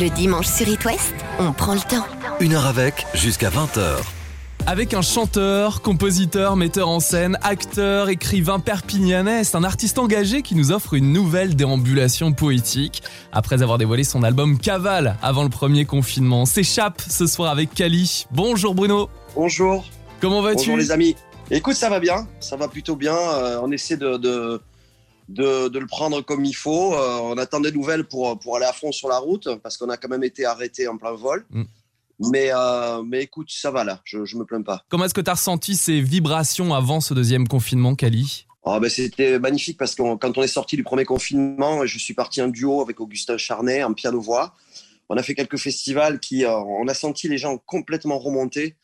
Le dimanche sur It West, on prend le temps. Une heure avec, jusqu'à 20h. Avec un chanteur, compositeur, metteur en scène, acteur, écrivain perpignanais, c'est un artiste engagé qui nous offre une nouvelle déambulation poétique. Après avoir dévoilé son album Cavale avant le premier confinement, s'échappe ce soir avec Kali. Bonjour Bruno. Bonjour. Comment vas-tu? Bonjour les amis. Écoute, ça va bien, ça va plutôt bien. Euh, on essaie de, de, de, de le prendre comme il faut. Euh, on attend des nouvelles pour, pour aller à fond sur la route parce qu'on a quand même été arrêté en plein vol. Mm. Mais, euh, mais écoute, ça va là, je, je me plains pas. Comment est-ce que tu as ressenti ces vibrations avant ce deuxième confinement, Kali? Oh, ben, C'était magnifique parce que quand on est sorti du premier confinement, je suis parti en duo avec Augustin Charnet en piano-voix. On a fait quelques festivals qui, euh, on a senti les gens complètement remontés.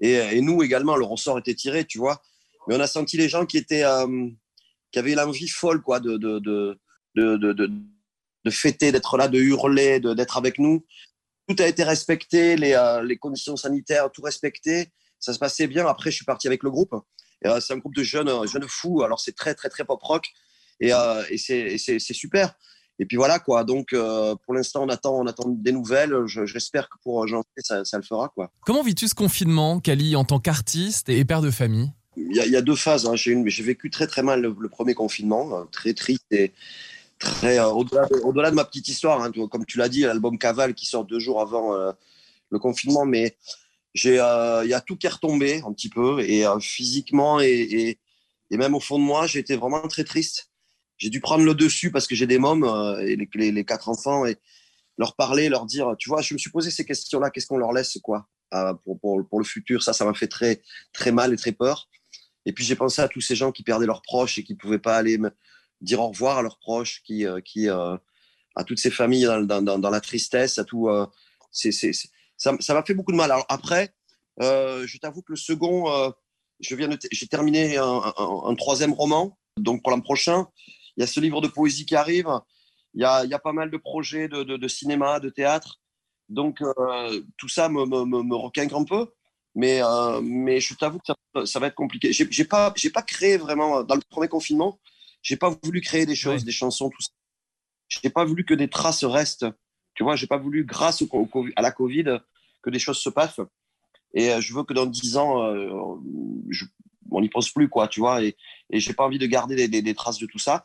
Et, et nous également, le ressort était tiré, tu vois. Mais on a senti les gens qui étaient, euh, qui avaient l'envie folle, quoi, de, de, de, de, de, fêter, d'être là, de hurler, d'être avec nous. Tout a été respecté, les, euh, les conditions sanitaires, tout respecté. Ça se passait bien. Après, je suis parti avec le groupe. Euh, c'est un groupe de jeunes, euh, jeunes fous. Alors, c'est très, très, très pop rock. Et, et c'est, super. Et puis voilà, quoi. Donc, pour l'instant, on attend, on attend des nouvelles. Je- j'espère que pour janvier, ça, ça le fera, quoi. Comment vis-tu ce confinement, Kali, en tant qu'artiste et père de famille? Il y, a, deux phases. hein. J'ai, vécu très très mal le, premier confinement, euh, très triste et très euh, au-delà, de, ma petite histoire. hein. Comme tu l'as dit, l'album Cavale qui sort deux jours avant euh, le confinement, mais euh, il y a tout qui est retombé un petit peu et physiquement et, et, même au fond de moi, j'ai été vraiment très triste. J'ai dû prendre le dessus parce que j'ai des mômes et les, quatre enfants et leur parler, leur dire, tu vois, je me suis posé ces questions-là, qu'est-ce qu'on leur laisse quoi pour, pour, pour le futur? Ça, ça m'a fait très très mal et très peur. Et puis j'ai pensé à tous ces gens qui perdaient leurs proches et qui pouvaient pas aller me dire au revoir à leurs proches, qui, euh, euh, à toutes ces familles dans, la tristesse, à tout. euh, ça, m'a fait beaucoup de mal. Après, je t'avoue que le second, je j'ai terminé un, troisième roman, donc pour l'an prochain. Il y a ce livre de poésie qui arrive. Il y a, pas mal de projets de, cinéma, de théâtre. Donc tout ça me requinque un peu. Mais, euh, mais je t'avoue que ça, ça va être compliqué. J'ai j'ai pas, j'ai pas créé vraiment euh, dans le premier confinement. J'ai pas voulu créer des choses, Ouais. des chansons, tout ça. J'ai pas voulu que des traces restent. Tu vois, j'ai pas voulu, grâce au, au à la Covid, que des choses se passent. Et euh, je veux que dans dix ans, euh, je, on n'y pense plus, quoi. Tu vois. Et, et j'ai pas envie de garder des, des, des traces de tout ça.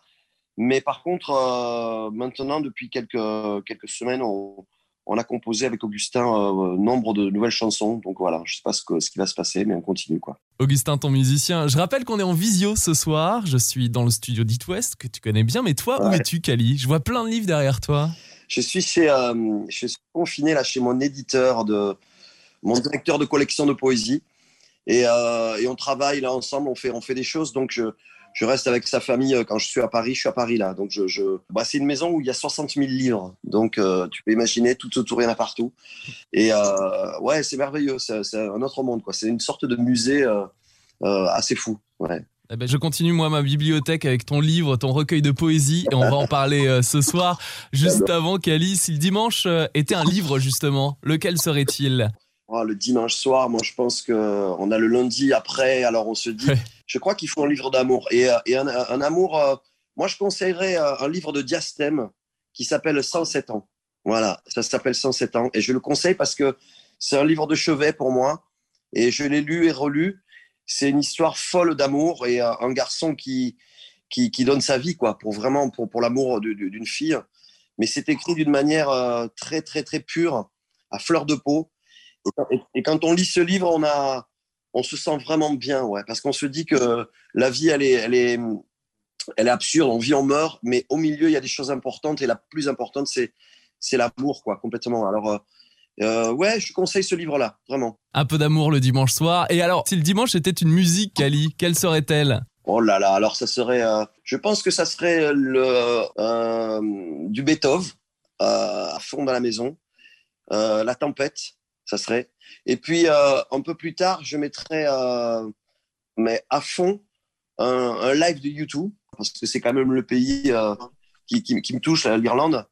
Mais par contre, euh, maintenant, depuis quelques quelques semaines, on, on a composé avec Augustin euh, nombre de nouvelles chansons. Donc voilà, je sais pas ce, que, ce qui va se passer, mais on continue, quoi. Augustin, ton musicien. Je rappelle qu'on est en visio ce soir. Je suis dans le studio d'It West, que tu connais bien. Mais toi, où es-tu, Kali? Je vois plein de livres derrière toi. Je suis chez, euh, je suis confiné là chez mon éditeur de, mon directeur de collection de poésie, et, euh, et on travaille là ensemble, on fait, on fait des choses. Donc je, je reste avec sa famille euh, quand je suis à Paris. Je suis à Paris là, donc je, je... Bah, c'est une maison où il y a 60 000 livres, donc euh, tu peux imaginer tout autour, il y en a partout. Et euh, ouais, c'est merveilleux, c'est c'est un autre monde quoi. C'est une sorte de musée assez fou. Ouais. Eh ben, je continue moi ma bibliothèque avec ton livre, ton recueil de poésie et on va en parler euh, ce soir. Juste avant, Kali, si le dimanche euh, était un livre justement, lequel serait-il? Oh, le dimanche soir, moi je pense que on a le lundi après, alors on se dit, Ouais. Je crois qu'il faut un livre d'amour. Et, euh, un, amour, euh, moi je conseillerais euh, un livre de Diastème qui s'appelle 107 ans. Voilà, ça s'appelle 107 ans. Et je le conseille parce que c'est un livre de chevet pour moi. Et je l'ai lu et relu. C'est une histoire folle d'amour et un garçon qui, qui, qui donne sa vie, quoi, pour vraiment, pour, pour l'amour d'une fille. Mais c'est écrit d'une manière très, très, très pure, à fleur de peau. Et quand on lit ce livre, on, a, on se sent vraiment bien, ouais, parce qu'on se dit que la vie, elle est, elle, est, elle est absurde, on vit, on meurt, mais au milieu, il y a des choses importantes, et la plus importante, c'est, c'est l'amour, quoi, complètement. Alors, euh, euh, ouais, je conseille ce livre-là, vraiment. Un peu d'amour le dimanche soir. Et alors, si le dimanche était une musique, Kali, quelle serait-elle? Oh là là, alors ça serait, euh, je pense que ça serait le, euh, du Beethoven à fond dans la maison, la tempête, ça serait. Et puis euh, un peu plus tard, je mettrais, euh, mais à fond, un, un live de YouTube parce que c'est quand même le pays euh, qui, qui, qui me touche, l'Irlande.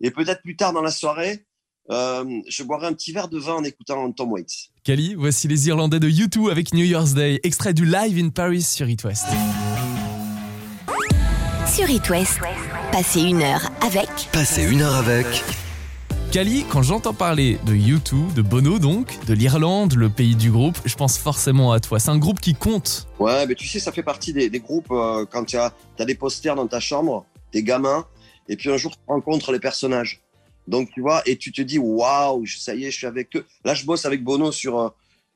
Et peut-être plus tard dans la soirée, euh, je boirai un petit verre de vin en écoutant Tom Waits. Kali, voici les Irlandais de U2 avec New Year's Day, extrait du Live in Paris sur It West. Sur It West, passez une heure avec Passez une heure avec Kali, quand j'entends parler de U2, de Bono donc, de l'Irlande, le pays du groupe, je pense forcément à toi. C'est un groupe qui compte. Ouais, mais tu sais, ça fait partie des, groupes euh, quand tu as, des posters dans ta chambre, des gamins, et puis un jour tu rencontres les personnages. Donc tu vois, et tu te dis, waouh, ça y est, je suis avec eux. Là, je bosse avec Bono sur, euh,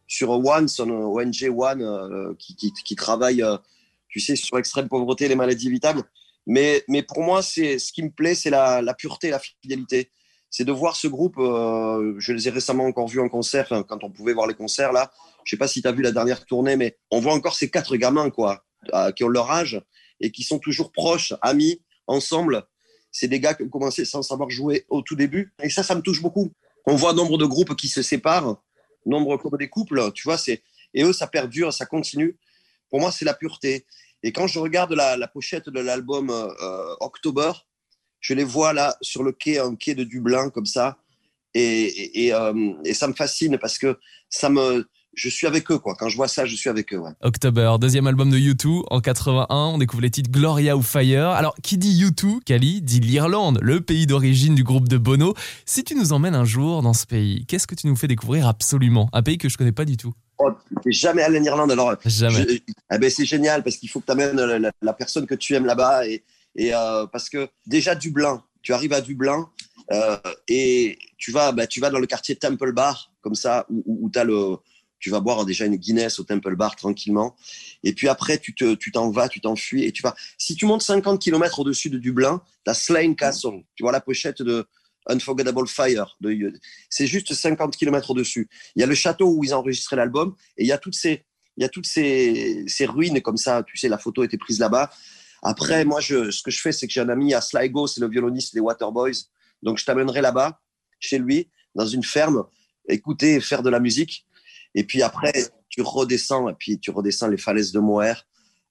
sur One, son ONG One, euh, qui, qui, travaille, euh, tu sais, sur l'extrême pauvreté et les maladies évitables. Mais, mais pour moi, c'est ce qui me plaît, c'est la, la pureté, la fidélité c'est de voir ce groupe. Euh, je les ai récemment encore vus en concert, quand on pouvait voir les concerts là. Je sais pas si tu as vu la dernière tournée, mais on voit encore ces quatre gamins quoi, euh, qui ont leur âge et qui sont toujours proches, amis, ensemble. C'est des gars qui ont commencé sans savoir jouer au tout début, et ça, ça me touche beaucoup. On voit nombre de groupes qui se séparent, nombre comme des couples, tu vois. C'est et eux, ça perdure, ça continue. Pour moi, c'est la pureté. Et quand je regarde la, la pochette de l'album euh, October, je les vois là sur le quai, un quai de Dublin comme ça, et, et, euh, et, ça me fascine parce que ça me, je suis avec eux quoi. Quand je vois ça, je suis avec eux. Ouais. October, deuxième album de U2 en 81. On découvre les titres Gloria ou Fire. Alors, qui dit U2, Kali, dit l'Irlande, le pays d'origine du groupe de Bono. Si tu nous emmènes un jour dans ce pays, qu'est-ce que tu nous fais découvrir absolument? Un pays que je connais pas du tout. Oh, jamais allé en Irlande alors. Jamais. Je, eh ben c'est génial parce qu'il faut que tu amènes la, la, la, personne que tu aimes là-bas et et euh, parce que déjà Dublin, tu arrives à Dublin euh, et tu vas, bah, tu vas dans le quartier Temple Bar, comme ça, où, tu vas boire déjà une Guinness au Temple Bar tranquillement. Et puis après, tu tu t'en vas, tu t'enfuis et tu vas. Si tu montes 50 km au-dessus de Dublin, tu as Slane Castle. Tu vois la pochette de Unforgettable Fire. C'est juste 50 km au-dessus. Il y a le château où ils ont enregistré l'album et il y a toutes ces, il y a toutes ces, ces ruines comme ça. Tu sais, la photo été prise là-bas. Après, moi, je, ce que je fais, c'est que j'ai un ami à Sligo, c'est le violoniste des Waterboys. Donc, je t'amènerai là-bas, chez lui, dans une ferme, écouter faire de la musique. Et puis après, tu redescends, et puis tu redescends les falaises de Moher.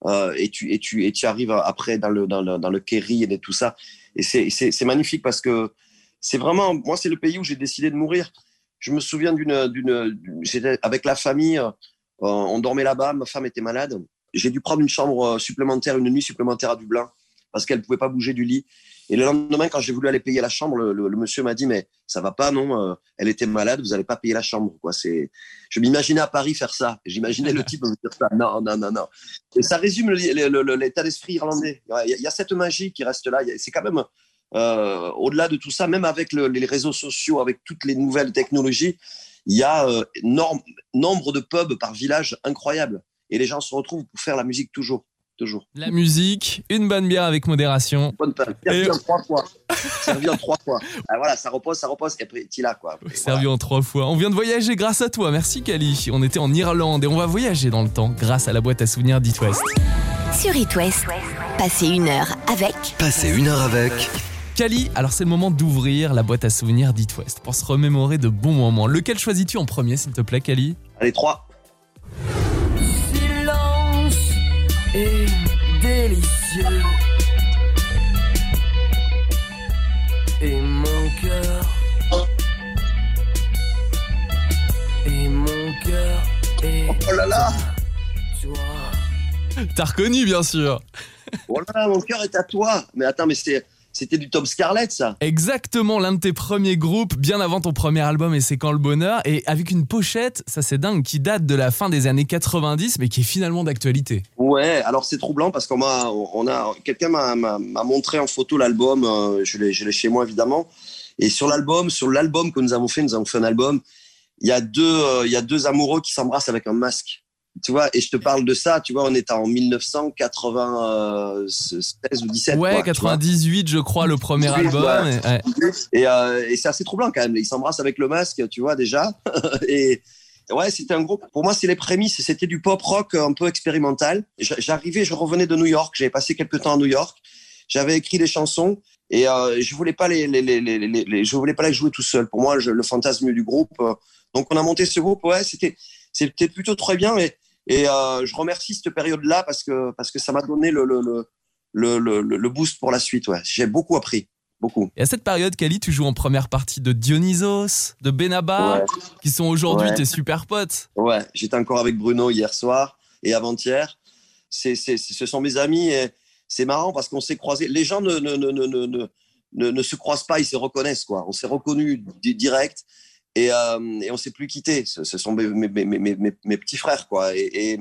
Euh, et, tu, et, tu, et tu arrives après dans le, dans le, dans le Kerry et tout ça. Et c'est magnifique parce que c'est vraiment, moi, c'est le pays où j'ai décidé de mourir. Je me souviens d'une, d'une, j'étais avec la famille, euh, on dormait là-bas, ma femme était malade j'ai dû prendre une chambre supplémentaire, une nuit supplémentaire à Dublin, parce qu'elle ne pouvait pas bouger du lit. Et le lendemain, quand j'ai voulu aller payer la chambre, le, monsieur m'a dit mais ça va pas, non euh, Elle était malade, vous n'allez pas payer la chambre, je m'imaginais à Paris faire ça. J'imaginais le type me dire ça. Non, non, non, non. Et ça résume l'état d'esprit irlandais. Il y, a, cette magie qui reste là. C'est quand même euh, au-delà de tout ça, même avec le, les réseaux sociaux, avec toutes les nouvelles technologies, il y a euh, nombre de pubs par village incroyable et les gens se retrouvent pour faire la musique toujours. Toujours. La musique, une bonne bière avec modération. Bonne pain. Servi et... en trois fois. Servi en trois fois. Ah, voilà, ça repose, ça repose, et après, tu là, quoi. Servi voilà. en trois fois. On vient de voyager grâce à toi. Merci, Kali. On était en Irlande et on va voyager dans le temps grâce à la boîte à souvenirs d'It West. Sur It West, passez une heure avec. Passez une heure avec. Kali, alors c'est le moment d'ouvrir la boîte à souvenirs d'It West pour se remémorer de bons moments. Lequel choisis-tu en premier, s'il te plaît, Kali? Allez, trois. Et délicieux. Et mon cœur. Et mon cœur. est Oh là là toi. T'as reconnu, bien sûr. Oh là là, mon cœur est à toi. Mais attends, mais c'est. C'était du Tom Scarlett, ça. Exactement, l'un de tes premiers groupes, bien avant ton premier album, et c'est quand le bonheur, et avec une pochette, ça c'est dingue, qui date de la fin des années 90, mais qui est finalement d'actualité. Ouais, alors c'est troublant parce qu'on m'a, on a, quelqu'un m'a, montré en photo l'album, euh, je l'ai, je l'ai chez moi évidemment, et sur l'album, sur l'album que nous avons fait, nous avons fait un album, il y a deux, euh, il y a deux amoureux qui s'embrassent avec un masque. Tu vois, et je te parle de ça, tu vois, on est en 1996 ou 17. Ouais, quoi, 98, je crois, le premier Oui, album. ouais. et- ouais. Et, euh, et c'est assez troublant quand même. Ils s'embrassent avec le masque, tu vois déjà. et ouais, c'était un groupe. Pour moi, c'est les prémices. C'était du pop rock un peu expérimental. J'arrivais, je revenais de New York. J'avais passé quelques temps à New York. J'avais écrit des chansons et euh, je voulais pas les, les, les, les, les- les- je voulais pas les jouer tout seul. Pour moi, je, le fantasme du groupe. euh, donc on a monté ce groupe. Ouais, c'était c'était plutôt très bien. Et, et euh, je remercie cette période-là parce que parce que ça m'a donné le le, le le, le, boost pour la suite. Ouais, j'ai beaucoup appris, beaucoup. Et à cette période, Kali, tu joues en première partie de Dionysos, de Benabar, Ouais. qui sont aujourd'hui Ouais. tes super potes. Ouais, j'étais encore avec Bruno hier soir et avant-hier. C'est, ce sont mes amis et c'est marrant parce qu'on s'est croisés. Les gens ne, ne, ne, ne, ne, ne- ne, ne se croisent pas, ils se reconnaissent. Quoi. On s'est reconnus di- direct et, euh, et on s'est plus quitté. Ce, sont mes, petits frères. Quoi. Et,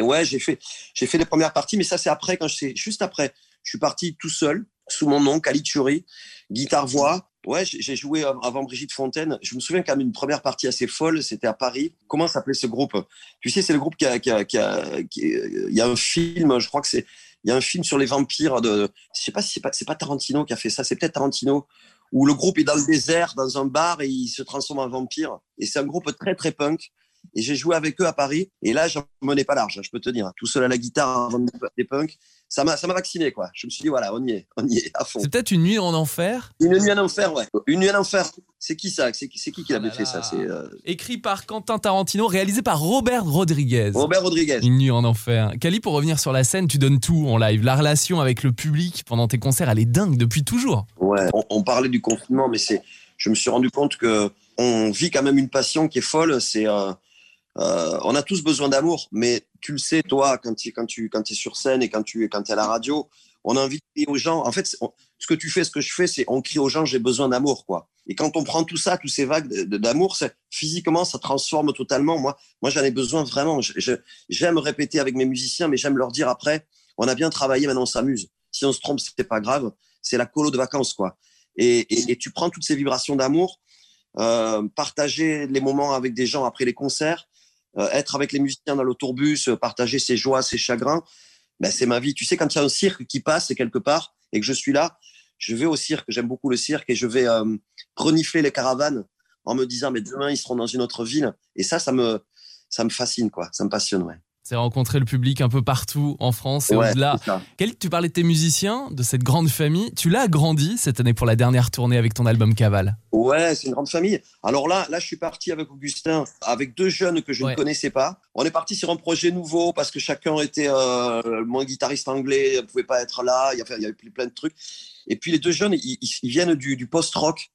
ouais, j'ai fait, les premières parties, mais ça, c'est après, juste après. Je suis parti tout seul, sous mon nom, Khalid Churi, guitare-voix. Ouais, j'ai joué av- avant Brigitte Fontaine. Je me souviens quand même d'une première partie assez folle, c'était à Paris. Comment s'appelait ce groupe? Tu sais, c'est le groupe qui a, il y a un film, je crois que c'est, il y a un film sur les vampires de, je sais pas si c'est pas, c'est pas Tarantino qui a fait ça, c'est peut-être Tarantino, où le groupe est dans le désert, dans un bar et il se transforme en vampire. Et c'est un groupe très très punk. Et j'ai joué avec eux à Paris. Et là, j'en menais pas large, je peux te dire. Tout seul à la guitare avant des punks. Ça m'a, ça m'a vacciné, quoi. Je me suis dit, voilà, on y est, on y est, à fond. C'est peut-être une nuit en enfer, Une nuit en enfer, ouais. Une nuit en enfer. C'est qui ça? C'est qui, c'est qui qui l'avait là fait, ça? C'est euh, écrit par Quentin Tarantino, réalisé par Robert Rodriguez. Robert Rodriguez. Une nuit en enfer. Kali, pour revenir sur la scène, tu donnes tout en live. La relation avec le public pendant tes concerts, elle est dingue depuis toujours. Ouais. On, on parlait du confinement, mais c'est, je me suis rendu compte que on vit quand même une passion qui est folle. C'est, euh, euh, on a tous besoin d'amour, mais tu le sais, toi, quand quand tu, quand es sur scène et quand tu, quand es à la radio, on a envie de crier aux gens. En fait, ce que tu fais, ce que je fais, c'est on crie aux gens, j'ai besoin d'amour, quoi. Et quand on prend tout ça, tous ces vagues d'amour, physiquement, ça transforme totalement. Moi, moi, j'en ai besoin vraiment. J'aime répéter avec mes musiciens, mais j'aime leur dire après, on a bien travaillé, maintenant on s'amuse. Si on se trompe, c'est pas grave. C'est la colo de vacances, quoi. Et, et- et tu prends toutes ces vibrations d'amour, euh, partager les moments avec des gens après les concerts, être avec les musiciens dans l'autobus, euh, partager ses joies, ses chagrins, ben, c'est ma vie. Tu sais, quand il y a un cirque qui passe quelque part et que je suis là, je vais au cirque, j'aime beaucoup le cirque et je vais euh, renifler les caravanes en me disant, mais demain, ils seront dans une autre ville. Et ça, ça me, ça me fascine, quoi. Ça me passionne, ouais. C'est rencontrer le public un peu partout en France et Ouais, au-delà. Khalid, tu parlais de tes musiciens, de cette grande famille. Tu l'as agrandi cette année pour la dernière tournée avec ton album Cavale. Ouais, c'est une grande famille. Alors là, là, je suis parti avec Augustin, avec deux jeunes que je Ouais. ne connaissais pas. On est parti sur un projet nouveau parce que chacun était euh, mon guitariste anglais, ne pouvait pas être là. Il y avait, plein de trucs. Et puis les deux jeunes, ils, ils- ils viennent du, du post-rock.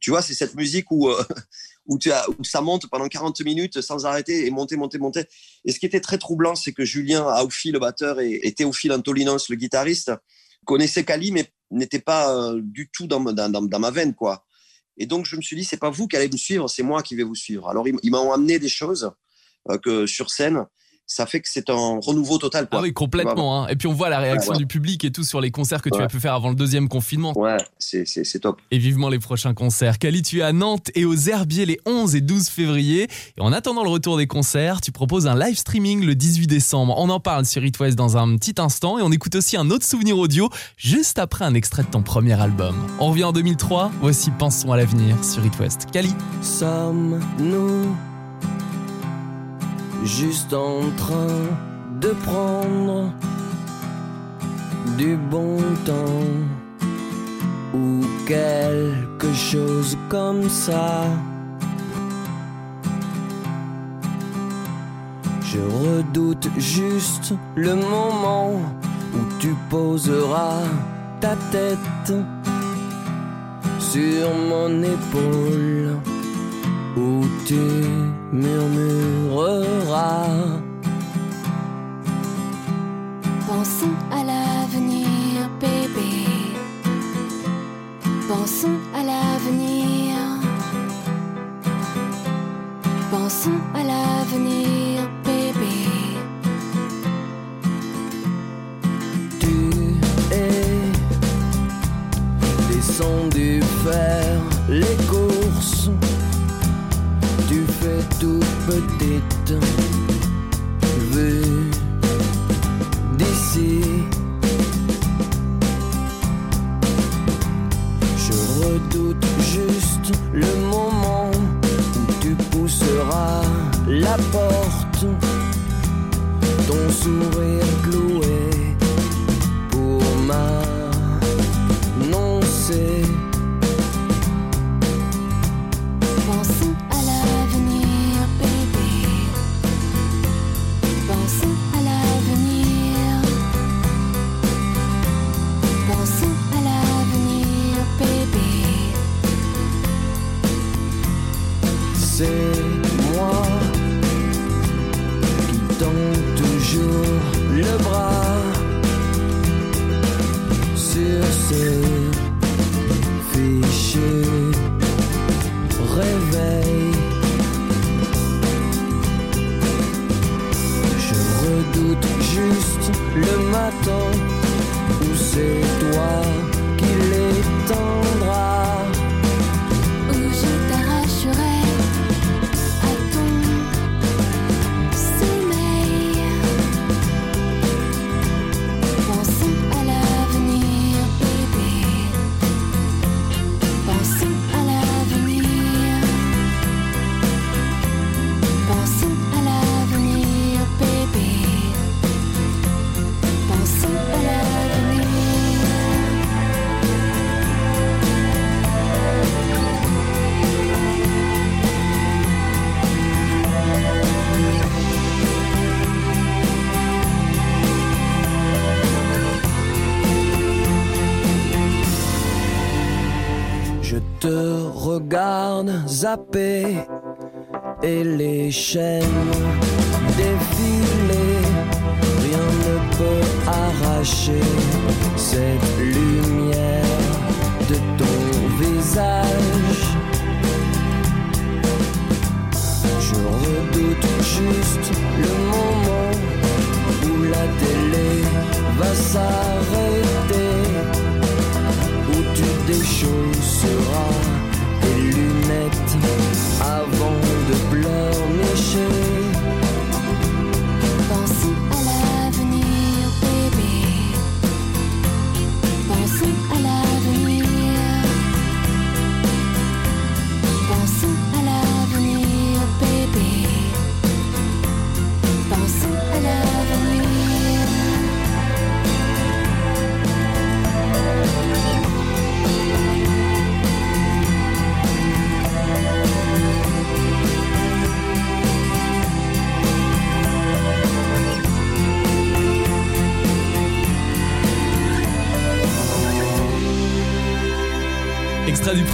Tu vois, c'est cette musique où, euh, où, ça monte pendant 40 minutes sans arrêter et monter, monter, monter. Et ce qui était très troublant, c'est que Julien Aoufi, le batteur, et, Théophile Antolinos, le guitariste, connaissaient Kali, mais n'étaient pas euh, du tout dans, dans, dans, ma veine, quoi. Et donc, je me suis dit, c'est pas vous qui allez me suivre, c'est moi qui vais vous suivre. Alors, ils, ils m'ont amené des choses euh, que sur scène, ça fait que c'est un renouveau total. Quoi. Ah oui, complètement. hein. Et puis on voit la réaction Ouais, ouais. du public et tout sur les concerts que tu Ouais. as pu faire avant le deuxième confinement. Ouais, c'est, top. Et vivement les prochains concerts. Khalid, tu es à Nantes et aux Herbiers les 11 et 12 février. Et en attendant le retour des concerts, tu proposes un live streaming le 18 décembre. On en parle sur It West dans un petit instant et on écoute aussi un autre souvenir audio juste après un extrait de ton premier album. On revient en 2003. Voici Pensons à l'avenir sur It West. Kali. Sommes-nous juste en train de prendre du bon temps ou quelque chose comme ça. Je redoute juste le moment où tu poseras ta tête sur mon épaule où tu murmureras. Pensons à l'avenir, bébé. Pensons à coucher. Réveil. Les chaînes défiler. Rien ne peut arracher cette lumière de ton visage. Je redoute juste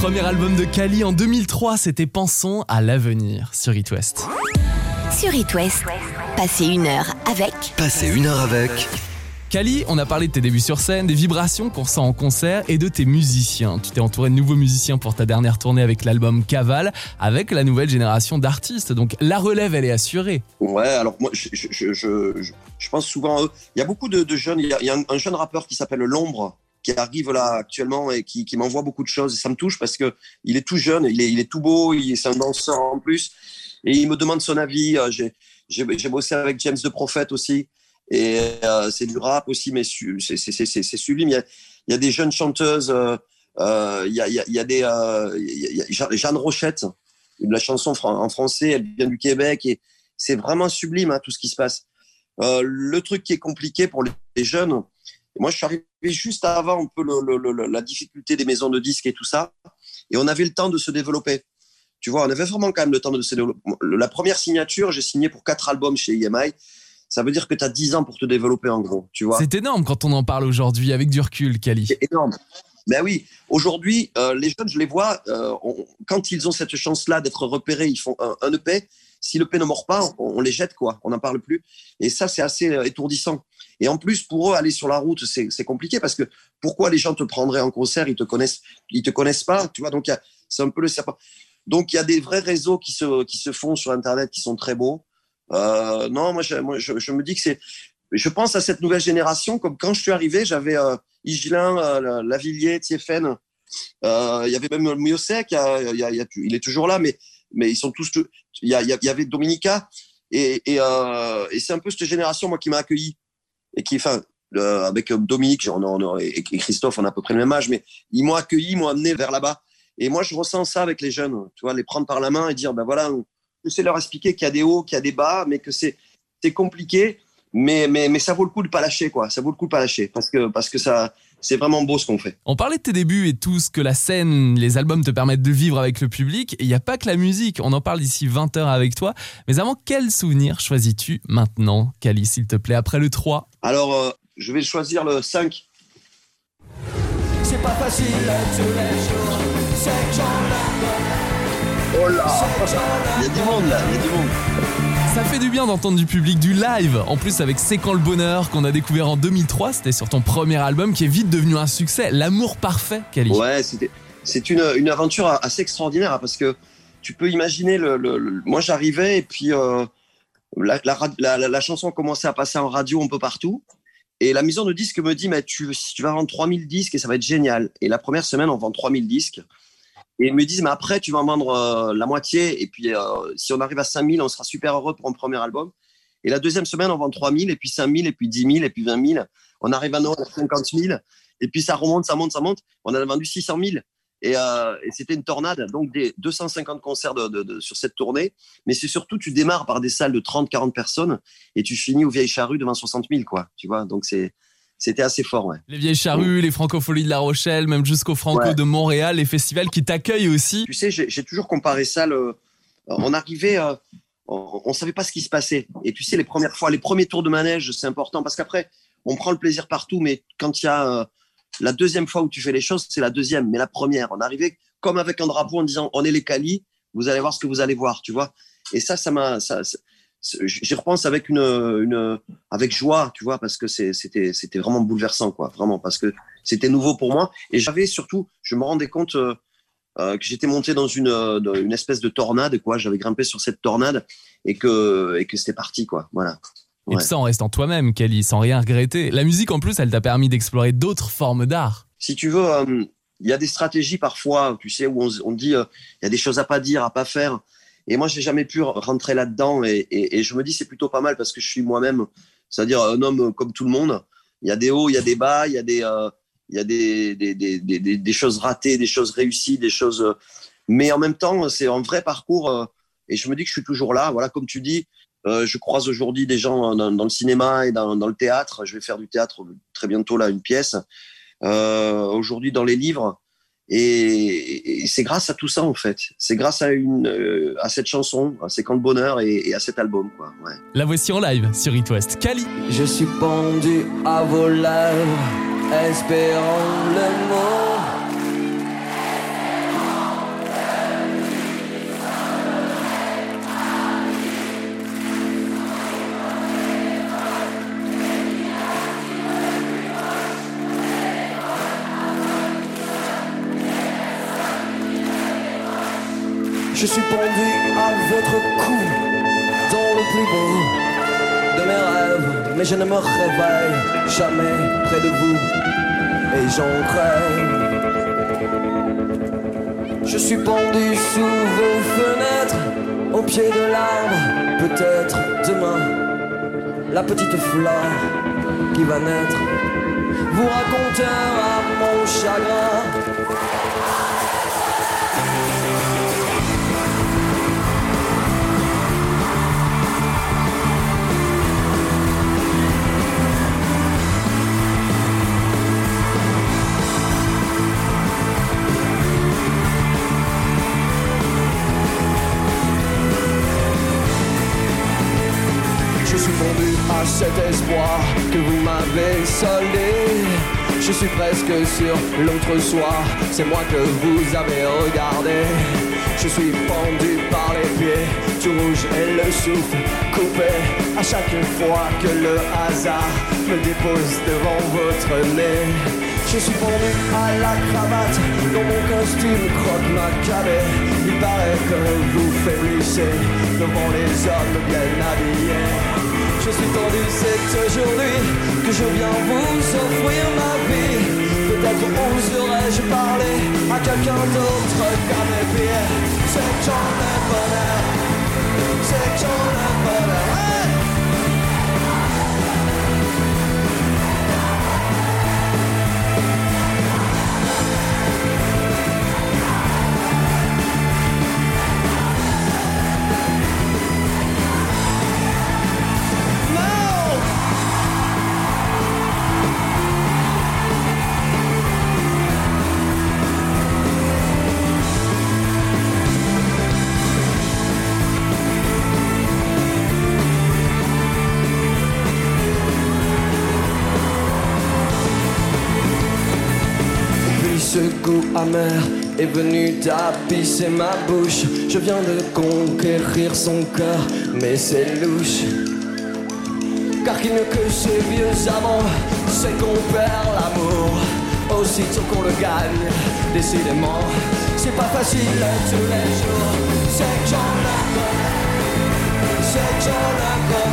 premier album de Kali en 2003, c'était Pensons à l'avenir sur It West. Sur It West, passez une heure avec Passez une heure avec Kali, on a parlé de tes débuts sur scène, des vibrations qu'on sent en concert et de tes musiciens. Tu t'es entouré de nouveaux musiciens pour ta dernière tournée avec l'album Caval, avec la nouvelle génération d'artistes. Donc la relève, elle est assurée. Ouais, alors moi, je, je, je, je- je pense souvent à eux. Il y a beaucoup de, de jeunes. Il y a, il y a un, un jeune rappeur qui s'appelle L'Ombre, qui arrive là actuellement et qui, qui m'envoie beaucoup de choses. Et ça me touche parce que il est tout jeune, il est, il est tout beau, c'est un danseur en plus. Et il me demande son avis. Euh, J'ai, bossé avec James de Prophète aussi. Et euh, c'est du rap aussi, mais c'est, sublime. Il y, a, il y a des jeunes chanteuses. euh, euh, il, y a, il, y a, des. euh, il y a- Jeanne Rochette, la chanson en français, elle vient du Québec. Et c'est vraiment sublime hein, tout ce qui se passe. Euh, le truc qui est compliqué pour les, les moi je suis arrivé juste avant un peu le, le- le- la difficulté des maisons de disques et tout ça, et on avait le temps de se développer. Tu vois, on avait vraiment quand même le temps de se développer. La première signature, j'ai signé pour quatre albums chez EMI. Ça veut dire que tu as 10 ans pour te développer en gros, tu vois. C'est énorme quand on en parle aujourd'hui avec du recul, Kali. C'est énorme. Ben oui, aujourd'hui, euh, les jeunes, je les vois, euh, on- quand ils ont cette chance-là d'être repérés, ils font un, un EP. Si le EP ne mord pas, on, on les jette, quoi. On n'en parle plus. Et ça, c'est assez euh, étourdissant. Et en plus, pour eux, aller sur la route, c'est compliqué parce que pourquoi les gens te prendraient en concert? Ils te connaissent, ils te connaissent pas, tu vois? Donc, c'est un peu le serpent. Donc, il y a des vrais réseaux qui se, qui se font sur Internet qui sont très beaux. Euh, non, moi, je, moi, je, me dis que c'est. Je pense à cette nouvelle génération, comme quand je suis arrivé, j'avais euh, Igelin, euh, Lavillier, Thieffen. Euh, Il y avait même Miosek, il, est toujours là, mais, mais ils sont tous. Il y, a- y avait Dominica, et, et, euh, et c'est un peu cette génération, moi, qui m'a accueilli. Et qui, enfin, euh, avec Dominique on, on- et, et Christophe, on a à peu près le même âge, mais ils m'ont accueilli, ils m'ont amené vers là-bas. Et moi, je ressens ça avec les jeunes, tu vois, les prendre par la main et dire, ben voilà, je sais leur expliquer qu'il y a des hauts, qu'il y a des bas, mais que c'est c'est compliqué, mais, mais, mais ça vaut le coup de pas lâcher, quoi. Ça vaut le coup de pas lâcher, parce que, parce que ça, c'est vraiment beau ce qu'on fait. On parlait de tes débuts et tout ce que la scène, les albums te permettent de vivre avec le public. Et il n'y a pas que la musique. On en parle d'ici 20 heures avec toi. Mais avant, quel souvenir choisis-tu maintenant, Kali, s'il te plaît, après le 3 Alors, euh, je vais choisir le 5. C'est pas facile tous les jours. C'est que j'en Oh là Il y a du monde là, il y a du monde. Ça fait du bien d'entendre du public, du live. En plus, avec C'est quand le bonheur qu'on a découvert en 2003, c'était sur ton premier album qui est vite devenu un succès. L'amour parfait, Kali. Ouais, c'est une, une aventure assez extraordinaire hein, parce que tu peux imaginer le, moi j'arrivais et puis euh, la, la, chanson commençait à passer en radio un peu partout et la maison de disques me dit mais tu, tu vas vendre 3000 disques et ça va être génial et la première semaine on vend 3000 disques et ils me disent mais après tu vas en vendre euh, la moitié. Et puis euh, si on arrive à 5000 on sera super heureux pour un premier album. Et la deuxième semaine on vend 3000 et puis 5000 et puis 10 000 et puis 20 000 on arrive à Noël à 50 000 et puis ça remonte ça monte ça monte. On a vendu 600 000 et, euh, et c'était une tornade, donc des 250 concerts de, de- de- sur cette tournée. Mais c'est surtout, tu démarres par des salles de 30, 40 personnes. Et tu finis aux Vieilles Charrues devant 60 000, quoi. Tu vois, donc c'est, c'était assez fort, ouais. Les vieilles charrues, les francopholies de La Rochelle, même jusqu'au Franco Ouais. de Montréal, les festivals qui t'accueillent aussi. Tu sais, j'ai toujours comparé ça. Le, on arrivait, euh, on, on savait pas ce qui se passait. Et tu sais, les premières fois, les premiers tours de manège, c'est important parce qu'après, on prend le plaisir partout, mais quand il y a euh, la deuxième fois où tu fais les choses, c'est la deuxième, mais la première, on arrivait comme avec un drapeau en disant, on est les Cali, vous allez voir ce que vous allez voir, tu vois. Et ça, ça m'a, ça, ça- j'y repense avec une, une, avec joie, tu vois, parce que c'était, c'était vraiment bouleversant, quoi, vraiment, parce que c'était nouveau pour moi. Et j'avais surtout, je me rendais compte. euh, euh, que j'étais monté dans une, euh, dans une espèce de tornade, quoi. J'avais grimpé sur cette tornade et que, et que c'était parti, quoi. Voilà. Et tout ça en restant toi-même, Kelly, sans rien regretter. La musique, en plus, elle t'a permis d'explorer d'autres formes d'art. Si tu veux, euh, il y a des stratégies parfois, tu sais, où on, dit, euh, il y a des choses à pas dire, à pas faire. Et moi, j'ai jamais pu rentrer là-dedans. Et, et, et je me dis, c'est plutôt pas mal parce que je suis moi-même, c'est-à-dire un homme comme tout le monde. Il y a des hauts, il y a des bas, il y a des, euh, il y a des, des, des, des, choses ratées, des choses réussies, des choses. mais en même temps, c'est un vrai parcours. euh, et je me dis que je suis toujours là. Voilà, comme tu dis, euh, je croise aujourd'hui des gens dans, dans le cinéma et dans, dans le théâtre. Je vais faire du théâtre très bientôt là, une pièce. Euh, aujourd'hui dans les livres. Et, et c'est grâce à tout ça en fait. C'est grâce à une, euh, à cette chanson, à ces camps de bonheur et, et à cet album quoi. Ouais. La voici en live sur It West. Kali. Je suis pendu à vos lèvres, espérant le mot. Je suis pendu à votre cou, dans le plus beau de mes rêves, mais je ne me réveille jamais près de vous, et j'en crève. Je suis pendu sous vos fenêtres, au pied de l'arbre, peut-être demain, la petite fleur qui va naître vous racontera mon chagrin. Cet espoir que vous m'avez soldé. Je suis presque sur l'autre soir, c'est moi que vous avez regardé. Je suis pendu par les pieds, tout rouge et le souffle coupé. À chaque fois que le hasard me dépose devant votre nez. Je suis pendu à la cravate dans mon costume croque macabé. Il paraît que vous faiblissez devant les hommes bien habillés. Je suis tendu, c'est aujourd'hui que je viens vous offrir ma vie. Peut-être oserais-je parler à quelqu'un d'autre qu'à mes pieds. C'est que c'est que j'en ai bonheur. Amer est venu tapisser ma bouche. Je viens de conquérir son cœur, mais c'est louche. Car qui mieux que ces vieux amants, c'est qu'on perd l'amour. aussitôt qu'on le gagne. Décidément, c'est pas facile tous les jours. C'est que j'en c'est que j'en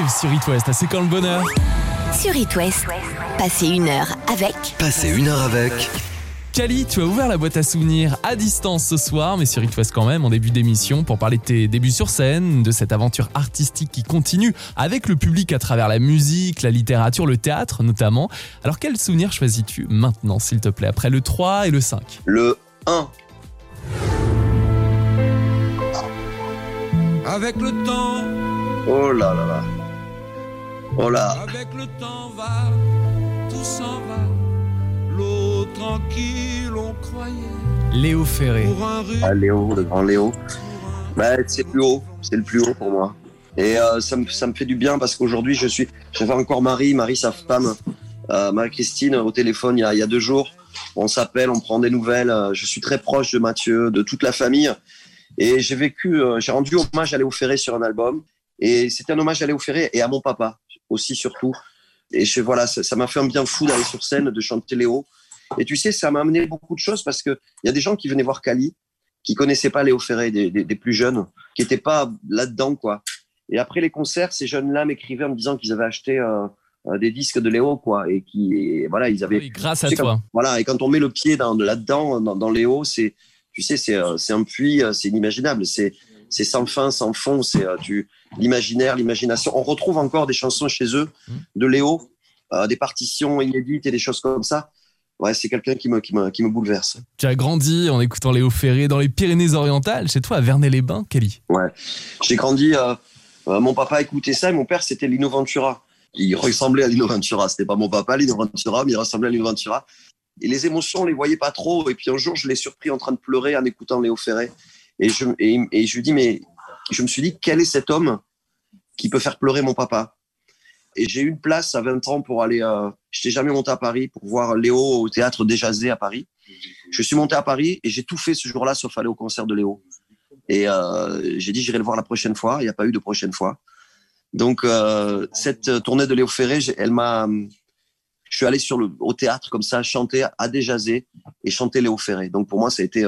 live sur It West. Ah, C'est quand le bonheur Sur It West, passez une heure avec Passez une heure avec Cali, tu as ouvert la boîte à souvenirs à distance ce soir, mais sur It West quand même, en début d'émission, pour parler de tes débuts sur scène, de cette aventure artistique qui continue avec le public à travers la musique, la littérature, le théâtre notamment. Alors quel souvenir choisis-tu maintenant, s'il te plaît, après le 3 et le 5 Le 1, Avec le temps, oh là là là. Oh là. avec le temps va, tout s'en va. L'eau tranquille, on croyait. Léo Ferré. Ah, Léo, le grand Léo. Bah, c'est le plus haut, c'est le plus haut pour moi. Et euh, ça, me, ça me fait du bien parce qu'aujourd'hui, je suis. J'avais encore Marie, Marie, sa femme, euh, Marie-Christine, au téléphone il y, a, il y a deux jours. On s'appelle, on prend des nouvelles. euh, Je suis très proche de Mathieu, de toute la famille. Et j'ai vécu, euh, j'ai rendu hommage à Léo Ferré sur un album. Et c'était un hommage à Léo Ferré et à mon papa aussi, surtout. Et je, voilà, ça m'a fait un bien fou d'aller sur scène, de chanter Léo. Et tu sais, ça m'a amené beaucoup de choses parce que il y a des gens qui venaient voir Cali, qui connaissaient pas Léo Ferré, des, des, des plus jeunes, qui étaient pas là-dedans, quoi. Et après les concerts, ces jeunes-là m'écrivaient en me disant qu'ils avaient acheté euh, euh, des disques de Léo, quoi, et qui, et voilà, ils avaient. Oui, grâce à Tu sais, toi. quand- voilà, et quand on met le pied dans, là-dedans, dans, dans Léo, c'est, tu sais, c'est, euh, c'est un puits, c'est inimaginable, c'est, c'est sans fin, sans fond, c'est euh, tu, l'imaginaire, l'imagination. On retrouve encore des chansons chez eux Mmh. de Léo, euh, des partitions inédites et des choses comme ça. Ouais, c'est quelqu'un qui me, qui me, qui me bouleverse. Tu as grandi en écoutant Léo Ferré dans les Pyrénées-Orientales, chez toi à Vernet-les-Bains, Cali. J'ai grandi, euh, euh, mon papa écoutait ça et mon père, c'était Lino Ventura. Il ressemblait à Lino Ventura. C'était pas mon papa, Lino Ventura, mais il ressemblait à Lino Ventura. Et les émotions, on les voyait pas trop. Et puis un jour, je l'ai surpris en train de pleurer en écoutant Léo Ferré. Et je, et, et je lui dis, mais je me suis dit, quel est cet homme qui peut faire pleurer mon papa? Et j'ai eu une place à 20 ans pour aller. Euh, je n'étais jamais monté à Paris pour voir Léo au théâtre Déjazé à Paris. Je suis monté à Paris et j'ai tout fait ce jour-là sauf aller au concert de Léo. Et euh, j'ai dit, j'irai le voir la prochaine fois. Il n'y a pas eu de prochaine fois. Donc, euh, cette tournée de Léo Ferré, elle m'a. Je suis allé sur le, au théâtre comme ça, chanter à Déjazé et chanter Léo Ferré. Donc, pour moi, ça a été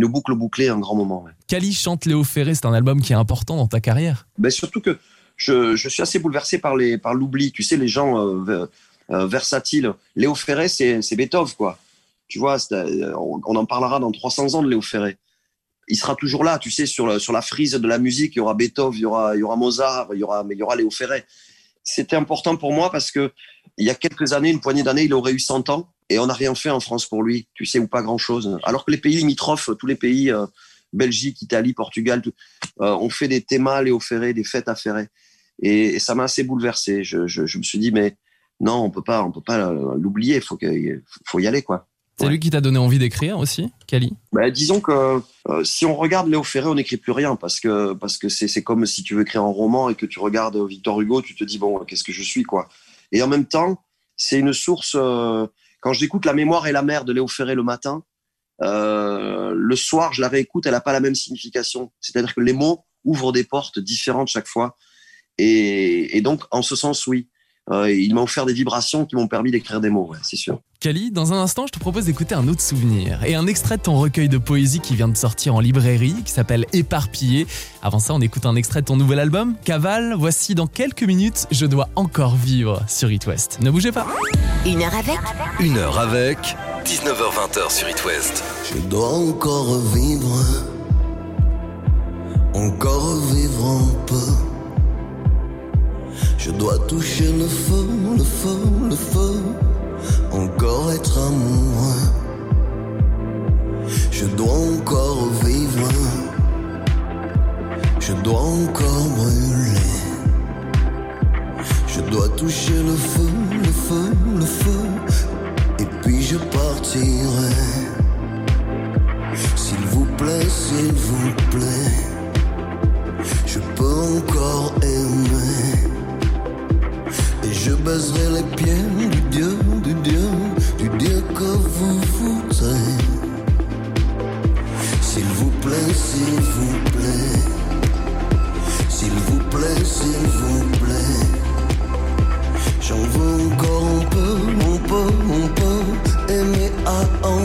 une boucle bouclée, un grand moment. ouais. Cali chante Léo Ferré, c'est un album qui est important dans ta carrière. Ben, surtout que je, je suis assez bouleversé par les par l'oubli. Tu sais, les gens euh, euh, versatiles. Léo Ferré, c'est c'est Beethoven, quoi. Tu vois, euh, on, on en parlera dans 300 ans de Léo Ferré. Il sera toujours là, tu sais, sur, le- sur la frise de la musique. Il y aura Beethoven, il y aura, il y aura Mozart, il y aura, mais il y aura Léo Ferré. C'était important pour moi parce que il y a quelques années, une poignée d'années, il aurait eu 100 ans et on n'a rien fait en France pour lui, tu sais, ou pas grand-chose. Alors que les pays limitrophes, tous les pays, euh, Belgique, Italie, Portugal, tout- euh, ont fait des thémas Léo Ferré, des fêtes à Ferré. Et, et ça m'a assez bouleversé. Je, je, je me suis dit, mais non, on peut pas, on peut pas l'oublier. Il faut, que- faut y aller, quoi. C'est Ouais. lui qui t'a donné envie d'écrire aussi, Cali? Ben, disons que euh, si on regarde Léo Ferré, on n'écrit plus rien parce que parce que c'est c'est comme si tu veux écrire un roman et que tu regardes Victor Hugo, tu te dis bon, qu'est-ce que je suis quoi. Et en même temps, c'est une source. euh, quand j'écoute La mémoire et la mer de Léo Ferré le matin, euh, le soir, je la réécoute, elle n'a pas la même signification. C'est-à-dire que les mots ouvrent des portes différentes chaque fois. Et donc, en ce sens, oui. Euh, il m'a offert des vibrations qui m'ont permis d'écrire des mots, ouais, c'est sûr. Kali, dans un instant, je te propose d'écouter un autre souvenir et un extrait de ton recueil de poésie qui vient de sortir en librairie, qui s'appelle Éparpillé. Avant ça, on écoute un extrait de ton nouvel album, Cavale. Voici dans quelques minutes, je dois encore vivre sur It West. Ne bougez pas. Une heure avec Une heure avec 19h20 sur It West. Je dois encore vivre, encore vivre un peu. Je dois toucher le feu, le feu, le feu, encore être amoureux. Je dois encore vivre, je dois encore brûler. Je dois toucher le feu, le feu, le feu, et puis je partirai. S'il vous plaît, s'il vous plaît, je peux encore aimer. Et je baiserai les pieds du Dieu, du Dieu, du Dieu que vous voudrez. S'il vous plaît, s'il vous plaît, s'il vous plaît, s'il vous plaît. J'en veux encore un peu, un peu, un peu, aimer à en.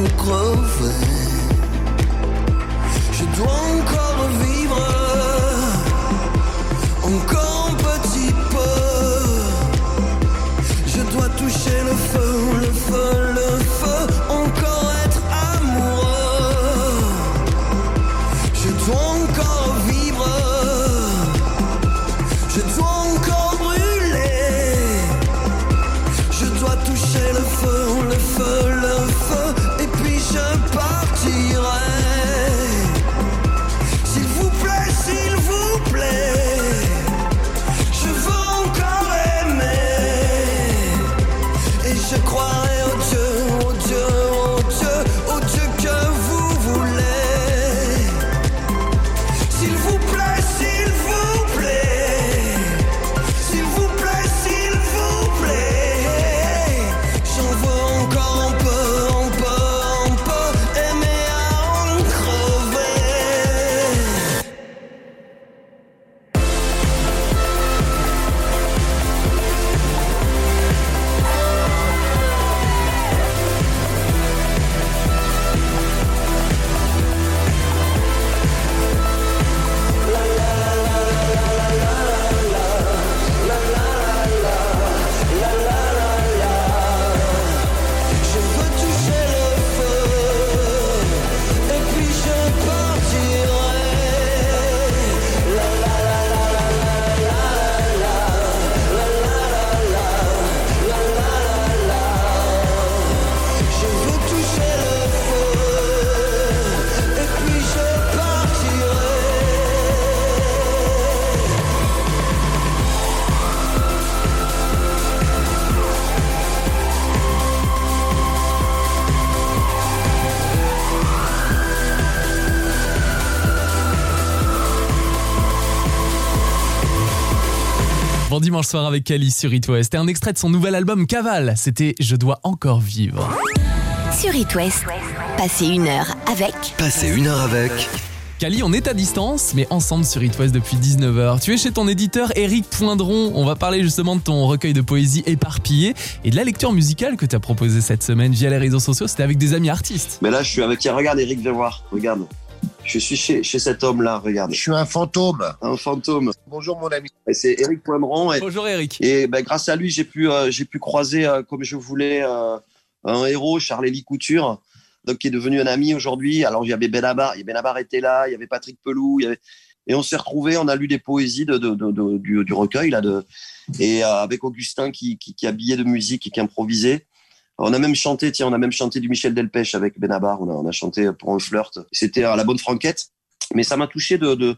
Dimanche soir avec Kali sur It West. Et un extrait de son nouvel album Cavale. C'était Je dois encore vivre. sur It West. Passez une heure avec Passez une heure avec Kali, on est à distance, mais ensemble sur It West depuis 19h. Tu es chez ton éditeur Eric Poindron. On va parler justement de ton recueil de poésie éparpillé et de la lecture musicale que tu as proposée cette semaine via les réseaux sociaux. C'était avec des amis artistes. Mais là, je suis avec. Tiens, regarde, Eric, viens voir. Regarde. Je suis chez, chez cet homme-là, regarde. Je suis un fantôme. Un fantôme. Bonjour mon ami. C'est Eric Poindron. Et, Bonjour Eric. et ben, grâce à lui, j'ai pu, euh, j'ai pu croiser, euh, comme je voulais, euh, un héros, Charles-Élie Couture, donc, qui est devenu un ami aujourd'hui. Alors, il y avait Benabar. et Benabar était là. Il y avait Patrick Pelou. Il y avait... Et on s'est retrouvés. On a lu des poésies de, de, de- de- du, du recueil, là, de, et euh, avec Augustin qui, qui, qui habillait de musique et qui improvisait. On a même chanté, tiens, on a même chanté du Michel Delpech avec Benabar. On a, on a chanté pour un flirt. C'était à la bonne franquette. Mais ça m'a touché de, de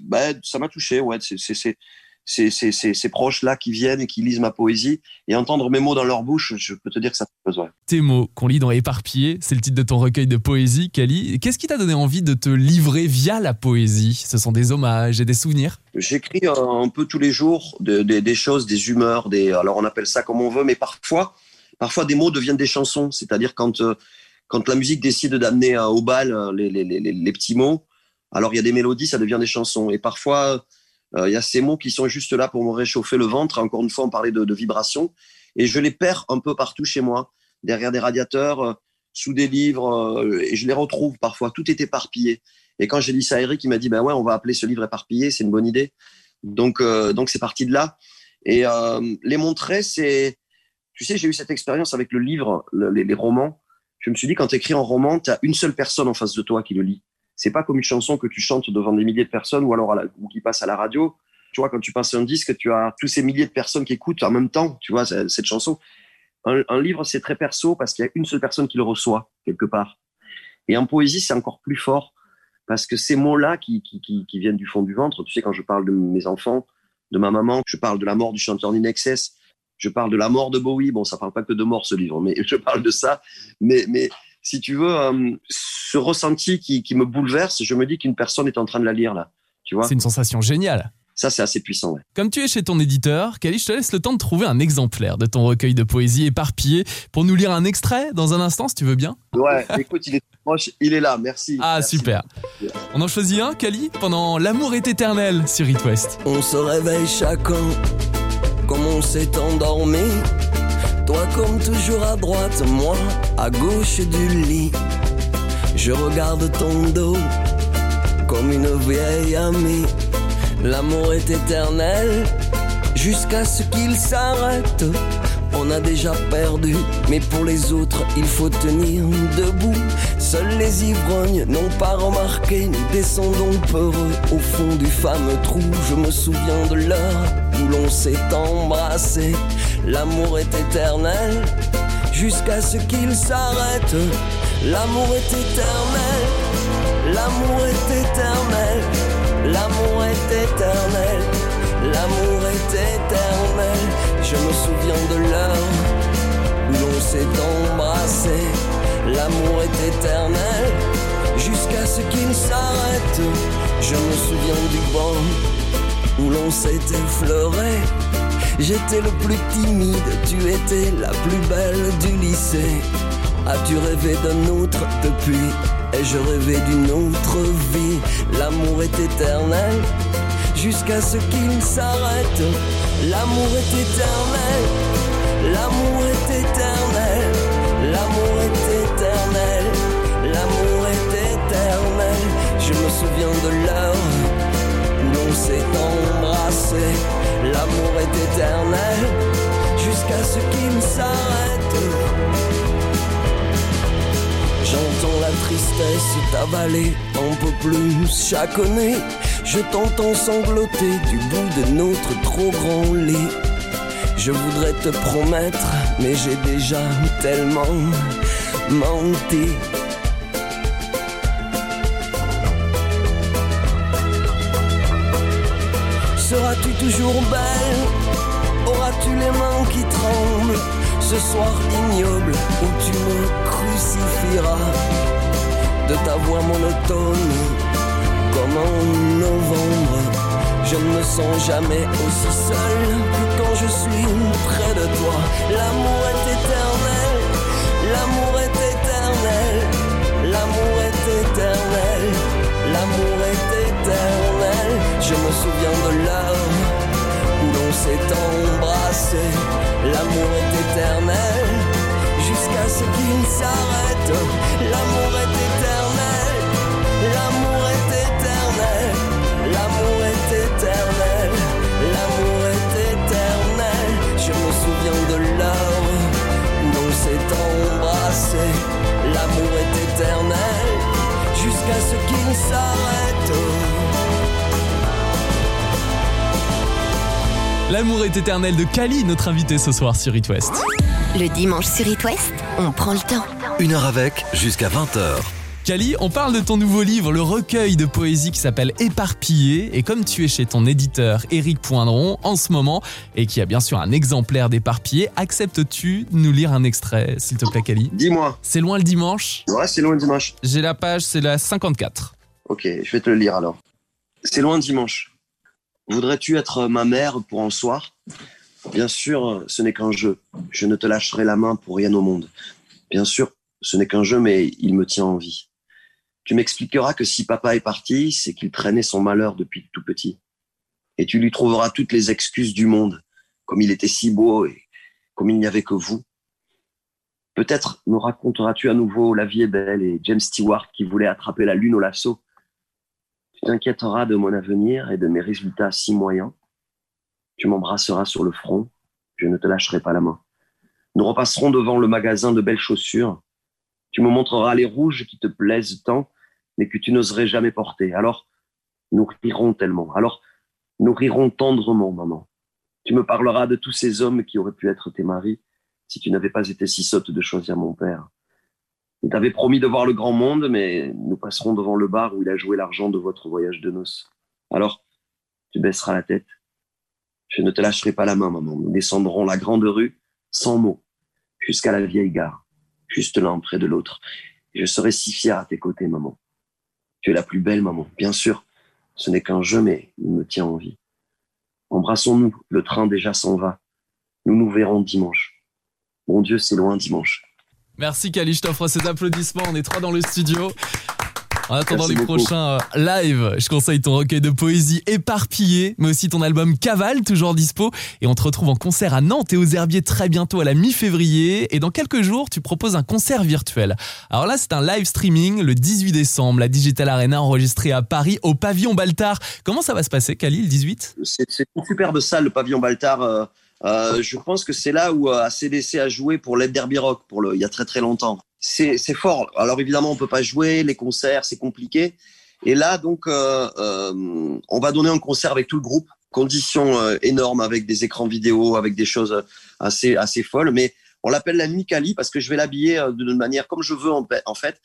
bah, ça m'a touché, ouais. C'est, ces, ces, ces, ces proches-là qui viennent et qui lisent ma poésie et entendre mes mots dans leur bouche, je peux te dire que ça fait besoin. Tes mots qu'on lit dans Éparpillé, c'est le titre de ton recueil de poésie, Kali. Qu'est-ce qui t'a donné envie de te livrer via la poésie? Ce sont des hommages et des souvenirs? J'écris euh, un peu tous les jours de- de- des choses, des humeurs, des, alors on appelle ça comme on veut, mais parfois, parfois des mots deviennent des chansons. C'est-à-dire quand, euh, quand la musique décide d'amener au bal euh, les, les, les, les petits mots, alors il y a des mélodies, ça devient des chansons. Et parfois, euh, il y a ces mots qui sont juste là pour me réchauffer le ventre. Encore une fois, on parlait de, de vibrations. Et je les perds un peu partout chez moi, derrière des radiateurs, euh, sous des livres, et je les retrouve parfois. Tout est éparpillé. Et quand j'ai dit ça à Eric, il m'a dit, ben ouais, on va appeler ce livre éparpillé, c'est une bonne idée. Donc, euh, donc c'est parti de là. Et euh, les montrer, c'est, tu sais, j'ai eu cette expérience avec le livre, le- les, romans. Je me suis dit, quand tu écris un roman, tu as une seule personne en face de toi qui le lit. C'est pas comme une chanson que tu chantes devant des milliers de personnes ou alors à la- ou qui passe à la radio. Tu vois, quand tu passes un disque, tu as tous ces milliers de personnes qui écoutent en même temps, tu vois, cette chanson. Un, livre, c'est très perso parce qu'il y a une seule personne qui le reçoit quelque part. Et en poésie, c'est encore plus fort parce que ces mots-là qui, qui, qui, viennent du fond du ventre, tu sais, quand je parle de mes enfants, de ma maman, je parle de la mort du chanteur Ninexes, je parle de la mort de Bowie. Bon, ça parle pas que de mort ce livre, mais je parle de ça. Mais, mais si tu veux, euh, ce ressenti qui, qui me bouleverse, je me dis qu'une personne est en train de la lire là. Tu vois? C'est une sensation géniale. Ça, c'est assez puissant. Ouais. Comme tu es chez ton éditeur, Kali, je te laisse le temps de trouver un exemplaire de ton recueil de poésie éparpillé pour nous lire un extrait dans un instant, si tu veux bien. Ouais, écoute, il est proche, il est là. Merci. Ah, Merci. super. On en choisit un, Kali, pendant L'amour est éternel sur It West. On se réveille chacun comme on s'est endormi. Toi comme toujours à droite, moi à gauche du lit. Je regarde ton dos comme une vieille amie. L'amour est éternel jusqu'à ce qu'il s'arrête. On a déjà perdu, mais pour les autres, il faut tenir debout. Seuls les ivrognes n'ont pas remarqué, nous descendons peureux au fond du fameux trou. Je me souviens de l'heure où l'on s'est embrassé. L'amour est éternel jusqu'à ce qu'il s'arrête. L'amour est éternel, l'amour est éternel, l'amour est éternel, l'amour est éternel. Je me souviens de l'heure où l'on s'est embrassé. L'amour est éternel jusqu'à ce qu'il s'arrête. Je me souviens du banc où l'on s'est effleuré. J'étais le plus timide, tu étais la plus belle du lycée. As-tu rêvé d'un autre depuis? Et je rêvais d'une autre vie. L'amour est éternel jusqu'à ce qu'il s'arrête. L'amour est éternel. L'amour est éternel. L'amour est éternel. L'amour est éternel. Je me souviens de l'heure où l'on s'est embrassé. L'amour est éternel jusqu'à ce qu'il s'arrête. J'entends la tristesse t'avaler un peu plus chaque nuit. Je t'entends sangloter du bout de notre trop grand lit. Je voudrais te promettre, mais j'ai déjà tellement menti. Seras-tu toujours belle? Auras-tu les mains qui tremblent? Ce soir ignoble où tu me crucifieras De ta voix monotone comme en novembre Je ne me sens jamais aussi seul que quand je suis près de toi L'amour est éternel L'amour est éternel L'amour est éternel L'amour est éternel Je me souviens de l'heure où l'on s'est embrassé. L'amour est éternel jusqu'à ce qu'il s'arrête. L'amour est éternel. Éternel. L'amour est éternel. Je me souviens de l'heure où l'on s'est embrassé. L'amour est éternel jusqu'à ce qu'il s'arrête. L'amour est éternel de Kali, notre invité ce soir sur It West. Le dimanche sur It West, on prend le temps. Une heure avec, jusqu'à 20h. Kali, on parle de ton nouveau livre, le recueil de poésie qui s'appelle Éparpillé. Et comme tu es chez ton éditeur Éric Poindron en ce moment, et qui a bien sûr un exemplaire d'Éparpillé, acceptes-tu de nous lire un extrait, s'il te plaît, Kali? Dis-moi. C'est loin le dimanche? Ouais, c'est loin dimanche. J'ai la page, c'est la 54. Ok, je vais te le lire alors. C'est loin dimanche. Voudrais-tu être ma mère pour un soir Bien sûr, ce n'est qu'un jeu. Je ne te lâcherai la main pour rien au monde. Bien sûr, ce n'est qu'un jeu, mais il me tient en vie. Tu m'expliqueras que si papa est parti, c'est qu'il traînait son malheur depuis tout petit. Et tu lui trouveras toutes les excuses du monde, comme il était si beau et comme il n'y avait que vous. Peut-être me raconteras-tu à nouveau La vie est belle et James Stewart qui voulait attraper la lune au lasso. Tu t'inquiéteras de mon avenir et de mes résultats si moyens. Tu m'embrasseras sur le front, je ne te lâcherai pas la main. Nous repasserons devant le magasin de belles chaussures. Tu me montreras les rouges qui te plaisent tant, mais que tu n'oserais jamais porter. Alors, nous rirons tellement. Alors, nous rirons tendrement, maman. Tu me parleras de tous ces hommes qui auraient pu être tes maris si tu n'avais pas été si sotte de choisir mon père. Il t'avait promis de voir le grand monde, mais nous passerons devant le bar où il a joué l'argent de votre voyage de noces. Alors, tu baisseras la tête. Je ne te lâcherai pas la main, maman. Nous descendrons la grande rue, sans mots, jusqu'à la vieille gare, juste l'un près de l'autre. Je serai si fier à tes côtés, maman. Tu es la plus belle, maman. Bien sûr, ce n'est qu'un jeu, mais il me tient en vie. Embrassons-nous, le train déjà s'en va. Nous nous verrons dimanche. Mon Dieu, c'est loin dimanche. Merci Kali, je t'offre ces applaudissements. On est trois dans le studio. En attendant Merci les beaucoup. prochains euh, lives, je conseille ton recueil de poésie éparpillé, mais aussi ton album Cavale, toujours dispo. Et on te retrouve en concert à Nantes et aux Herbiers très bientôt à la mi-février. Et dans quelques jours, tu proposes un concert virtuel. Alors là, c'est un live streaming le 18 décembre, la Digital Arena enregistrée à Paris au pavillon Baltard. Comment ça va se passer, Kali, le 18 C'est une superbe salle, le pavillon Baltard. euh, euh, je pense que c'est là où euh, ACDC a joué pour l'aide Derby Rock, pour le, il y a très très longtemps. C'est fort. Alors évidemment, on peut pas jouer, les concerts, c'est compliqué. Et là, donc, euh, euh, on va donner un concert avec tout le groupe. Conditions euh, énormes avec des écrans vidéo, avec des choses assez assez folles. Mais on l'appelle la nuit Cali parce que je vais l'habiller euh, d'une manière comme je veux en, fait.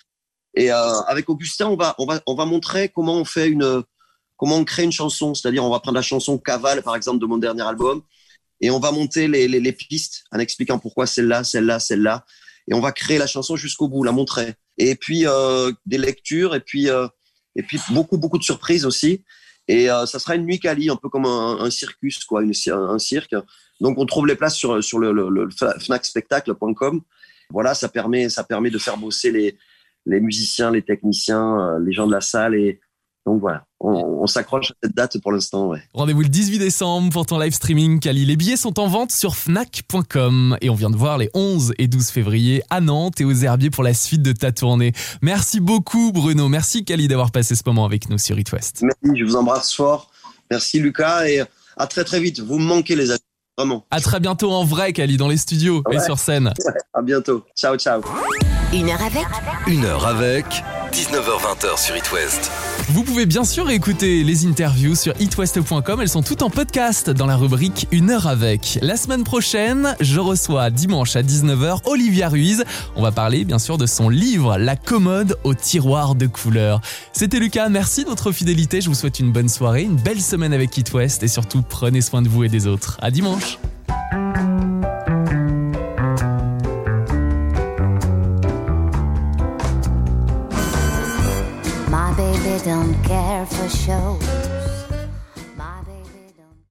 Et euh, avec Augustin, on va on va on va montrer comment on fait une comment on crée une chanson. C'est-à-dire, on va prendre la chanson Cavale, par exemple, de mon dernier album, et on va monter les, les pistes en expliquant pourquoi celle-là, celle-là, celle-là. Et on va créer la chanson jusqu'au bout, la montrer. Et puis euh, des lectures, et puis euh, et puis beaucoup beaucoup de surprises aussi. Et euh, ça sera une nuit Cali, un peu comme un, un circus, quoi, une, un cirque. Donc on trouve les places sur sur le, le, le. Voilà, ça permet ça permet de faire bosser les les musiciens, les techniciens, euh, les gens de la salle et donc voilà, on, on s'accroche à cette date pour l'instant, ouais. Rendez-vous le 18 décembre pour ton live streaming Kali. Les billets sont en vente sur fnac.com et on vient de voir les 11 et 12 février à Nantes et aux Herbiers pour la suite de ta tournée. Merci beaucoup Bruno, merci Kali d'avoir passé ce moment avec nous sur It West. Merci, je vous embrasse fort. Merci Lucas et à très très vite. Vous me manquez les amis, vraiment. À très bientôt en vrai Kali dans les studios et sur scène. À bientôt. Ciao ciao. Une heure avec Une heure avec 19h20 sur It West. Vous pouvez bien sûr écouter les interviews sur itwest.com, elles sont toutes en podcast dans la rubrique Une heure avec. La semaine prochaine, je reçois dimanche à 19h Olivia Ruiz. On va parler bien sûr de son livre La commode au tiroir de couleurs. C'était Lucas, merci de votre fidélité, je vous souhaite une bonne soirée, une belle semaine avec It West et surtout prenez soin de vous et des autres. À dimanche. Don't care for show.